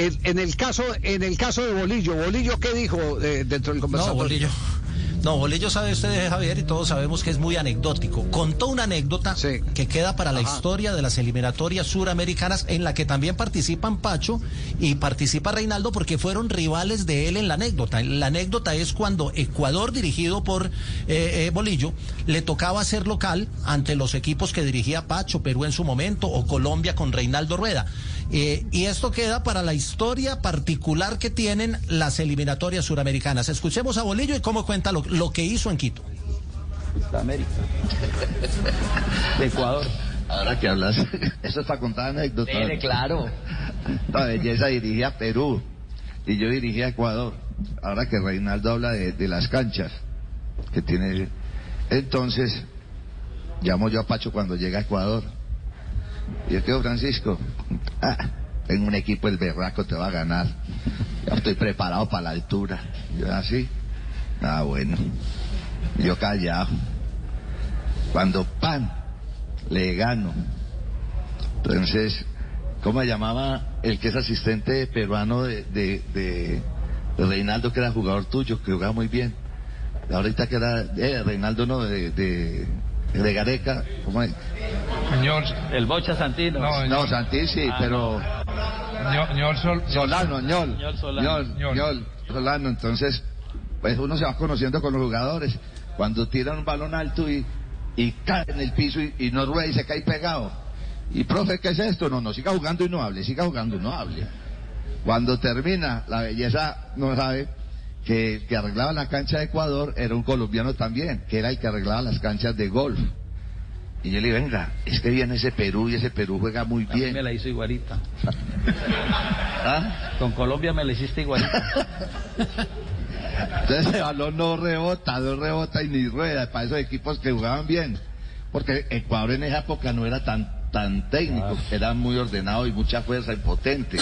en, el caso, en el caso de Bolillo, Bolillo, ¿qué dijo eh, dentro del conversatorio? No, Bolillo. No, Bolillo sabe usted, Javier, y todos sabemos que es muy anecdótico. Contó una anécdota que queda para la historia de las eliminatorias suramericanas en la que también participan Pacho y participa Reinaldo porque fueron rivales de él en la anécdota. La anécdota es cuando Ecuador, dirigido por eh, eh, Bolillo, le tocaba ser local ante los equipos que dirigía Pacho, Perú en su momento, o Colombia con Reinaldo Rueda. Eh, y esto queda para la historia particular que tienen las eliminatorias suramericanas. Escuchemos a Bolillo y cómo cuenta lo, que hizo en Quito. América. De Ecuador. Ahora que hablas, eso está contada anécdota. Tiene claro. La belleza dirigía a Perú y yo dirigía a Ecuador. Ahora que Reinaldo habla de, de las canchas que tiene. Entonces, llamo yo a Pacho cuando llega a Ecuador y yo quedo, Francisco, ah, tengo un equipo, el berraco te va a ganar. Ya estoy preparado para la altura. Yo así, ah, bueno. Yo callado. Cuando pan, le gano. Entonces, ¿cómo llamaba el que es asistente peruano de, de, Reinaldo, que era jugador tuyo, que jugaba muy bien? Ahorita que era, eh, Reinaldo no, de, de, de Gareca, ¿cómo es? El Bocha Santino. No, no Santini sí, ah, pero... Ñol, Sol, Solano, Ñol. Ñol Solano. Ñol, Solano. Entonces, pues uno se va conociendo con los jugadores. Cuando tiran un balón alto y, y cae en el piso y, no rueda y se cae pegado. Y profe, ¿qué es esto? No, no, siga jugando y no hable, siga jugando y no hable. Cuando termina, la belleza no sabe que el que arreglaba la cancha de Ecuador era un colombiano también, que era el que arreglaba las canchas de golf. Y yo le digo, venga, es que viene ese Perú y ese Perú juega muy bien. A mí me la hizo igualita. ¿Ah? Con Colombia me la hiciste igualita. Entonces ese balón no rebota, no rebota y ni rueda para esos equipos que jugaban bien. Porque Ecuador en esa época no era tan, tan técnico, ah. era muy ordenado y mucha fuerza y potente.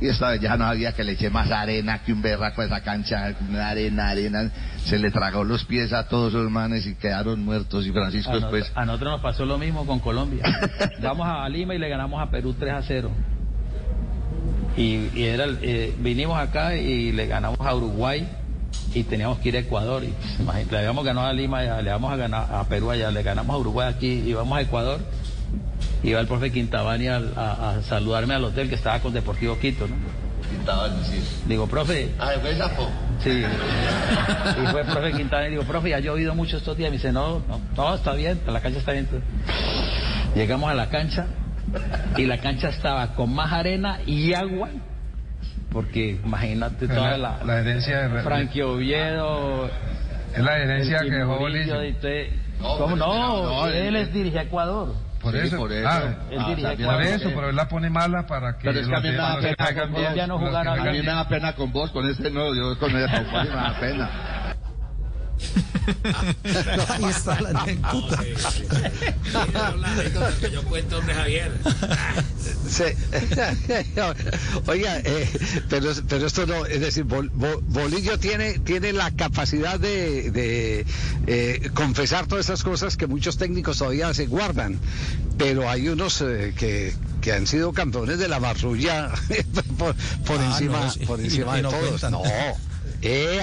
Y esta vez ya no había que le eche más arena que un berraco a esa cancha, arena, arena. Se le tragó los pies a todos los manes y quedaron muertos. Y Francisco a después. a nosotros nos pasó lo mismo con Colombia. Vamos a Lima y le ganamos a Perú 3 a 0. Y, era, eh, vinimos acá y le ganamos a Uruguay y teníamos que ir a Ecuador. Y, pues, le habíamos ganado a Lima, le vamos a ganar a Perú allá, le ganamos a Uruguay aquí y vamos a Ecuador iba el profe Quintabani a, saludarme al hotel que estaba con Deportivo Quito, ¿no? Quintabani, sí. Digo, profe. Ah, ¿fue Sapo? Sí. y fue el profe Quintabani, digo, profe, ya ha llovido mucho estos días. Me dice, no, no, no, está bien, la cancha está bien. Llegamos a la cancha y la cancha estaba con más arena y agua porque imagínate toda la, la, herencia de Frankie Oviedo es la herencia que dejó Bolillo ¿Cómo no? él es dirige a Ecuador por eso, por eso. Ah, por eso, pero él la pone mala para que. Pero es que a mí me da pena con vos. A mí me da pena con vos, con ese no, yo con ese me da pena. Ahí está la anécdota. la anécdota que yo cuento de Javier. Sí. Oiga, eh, pero, pero esto no, es decir, Bolillo tiene, tiene la capacidad de, de eh, confesar todas esas cosas que muchos técnicos todavía se guardan, pero hay unos eh, que, que han sido campeones de la barrulla por, por ah, encima, por encima de todos. No. Eh,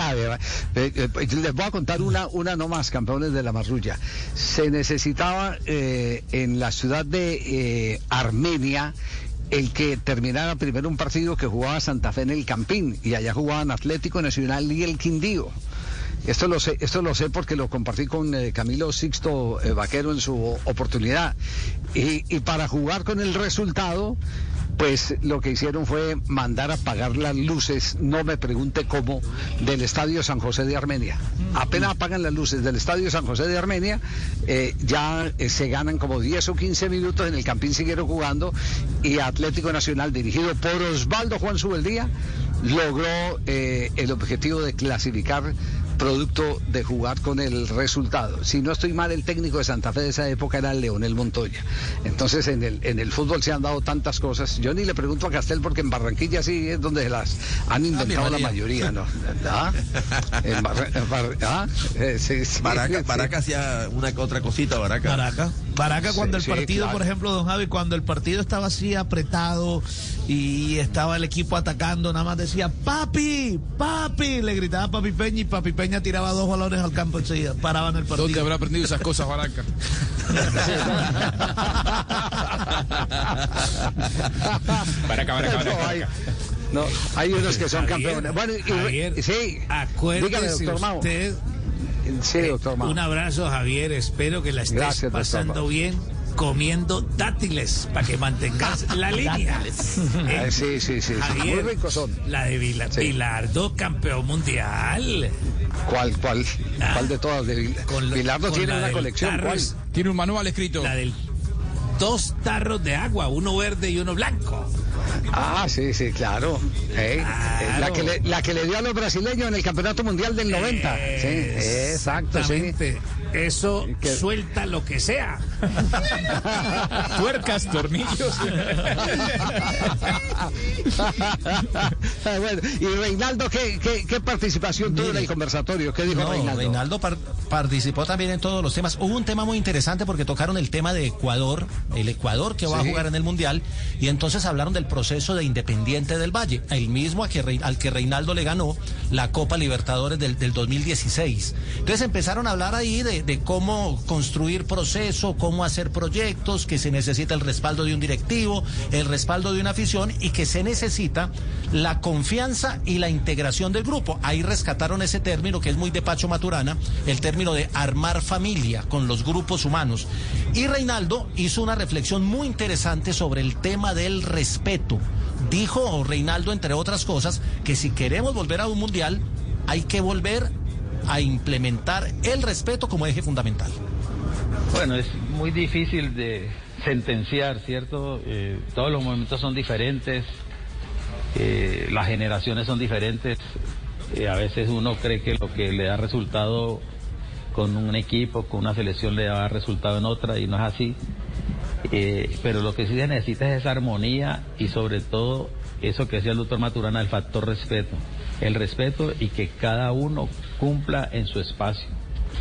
eh, eh, les voy a contar una, una no más, campeones de la marrulla. Se necesitaba eh, en la ciudad de Armenia el que terminara primero un partido que jugaba Santa Fe en el Campín y allá jugaban Atlético Nacional y el Quindío. Esto lo sé, esto lo sé porque lo compartí con Camilo Sixto Vaquero en su oportunidad. Y para jugar con el resultado, pues lo que hicieron fue mandar a apagar las luces, no me pregunte cómo, del Estadio San José de Armenia. Apenas apagan las luces del Estadio San José de Armenia, eh, ya eh, se ganan como 10 o 15 minutos, en el Campín siguieron jugando y Atlético Nacional, dirigido por Osvaldo Juan Subeldía, logró eh, el objetivo de clasificar producto de jugar con el resultado. Si no estoy mal, el técnico de Santa Fe de esa época era Leonel Montoya. Entonces en el, en el fútbol se han dado tantas cosas. Yo ni le pregunto a Castel porque en Barranquilla sí es donde las han inventado la mayoría, ¿no? ¿Ah? En ¿Ah? Eh, Baraca, hacía una que otra cosita, Baraca. Baraca. Baraca cuando el partido, por ejemplo, don Javi, cuando el partido estaba así apretado y estaba el equipo atacando, nada más decía, papi, papi, le gritaba papi Peña y papi Peña tiraba dos balones al campo enseguida, paraban el partido. ¿Dónde habrá aprendido esas cosas Baraca? Baraca, Baraca, Baraca. No, hay unos que son campeones. Bueno, y, sí, acuérdese doctor usted Sí, doctor Un abrazo, Javier. Espero que la estés pasando bien comiendo dátiles para que mantengas la línea. Eh, sí, sí, sí. Muy ricos son. La de Vilardo, campeón mundial. ¿Cuál, cuál? Ah, ¿Cuál de todas? De Vilardo tiene una colección. Tiene un manual escrito. La del dos tarros de agua, uno verde y uno blanco. Ah, sí, sí, claro. La, que le, la que le dio a los brasileños en el Campeonato Mundial del 90. Sí, exacto, sí. Eso suelta lo que sea. Tuercas, tornillos. bueno, y Reinaldo, ¿qué, qué, participación tuvo en el conversatorio? ¿Qué dijo Reinaldo? Reinaldo participó también en todos los temas. Hubo un tema muy interesante porque tocaron el tema de Ecuador, el Ecuador que va a jugar en el Mundial, y entonces hablaron del proceso de Independiente del Valle, el mismo que, al que Reinaldo le ganó la Copa Libertadores del, del 2016. Entonces empezaron a hablar ahí de de, cómo construir proceso, cómo hacer proyectos, que se necesita el respaldo de un directivo, el respaldo de una afición y que se necesita la confianza y la integración del grupo. Ahí rescataron ese término que es muy de Pacho Maturana, el término de armar familia con los grupos humanos. Y Reinaldo hizo una reflexión muy interesante sobre el tema del respeto. Dijo Reinaldo, entre otras cosas, que si queremos volver a un mundial, hay que volver a implementar el respeto como eje fundamental? Bueno, es muy difícil de sentenciar, ¿cierto? Eh, todos los momentos son diferentes, eh, las generaciones son diferentes. Eh, a veces uno cree que lo que le da resultado con un equipo, con una selección le da resultado en otra y no es así. pero lo que sí se necesita es esa armonía y sobre todo eso que decía el doctor Maturana, el factor respeto el respeto y que cada uno cumpla en su espacio.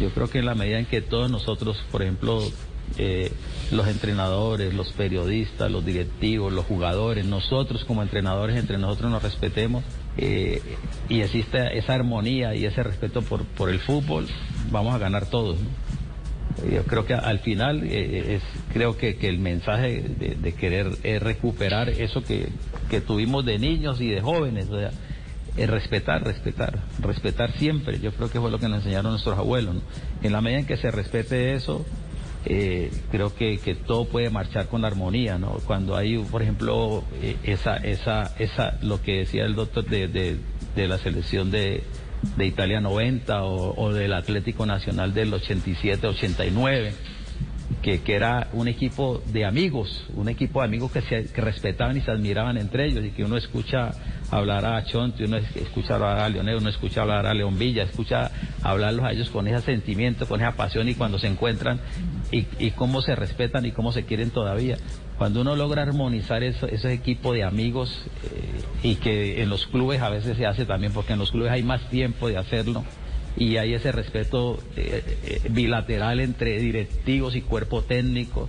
Yo creo que en la medida en que todos nosotros, por ejemplo, eh, los entrenadores, los periodistas, los directivos, los jugadores, nosotros como entrenadores entre nosotros nos respetemos eh, y exista esa armonía y ese respeto por el fútbol, vamos a ganar todos. Yo creo que al final eh, es, creo que, el mensaje de, querer recuperar eso que, que, tuvimos de niños y de jóvenes. O sea, respetar, respetar, respetar siempre. Yo creo que fue lo que nos enseñaron nuestros abuelos. En la medida en que se respete eso, eh, creo que, todo puede marchar con armonía, ¿no? Cuando hay, por ejemplo, eh, esa, esa, esa, lo que decía el doctor de, de la selección de, de Italia 90 o, del Atlético Nacional del 87-89 que, que, era un equipo de amigos, un equipo de amigos que se que respetaban y se admiraban entre ellos y que uno escucha hablar a Chonti, uno escucha hablar a Leonel, uno escucha hablar a León Villa, escucha hablarlos a ellos con ese sentimiento, con esa pasión y cuando se encuentran y, y cómo se respetan y cómo se quieren todavía. Cuando uno logra armonizar eso, ese equipo de amigos eh, y que en los clubes a veces se hace también, porque en los clubes hay más tiempo de hacerlo, y hay ese respeto eh, eh, bilateral entre directivos y cuerpo técnico,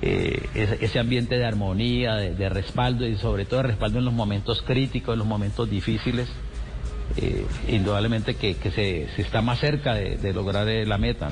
eh, ese, ambiente de armonía, de, respaldo y sobre todo de respaldo en los momentos críticos, en los momentos difíciles, indudablemente que, se, está más cerca de, lograr la meta.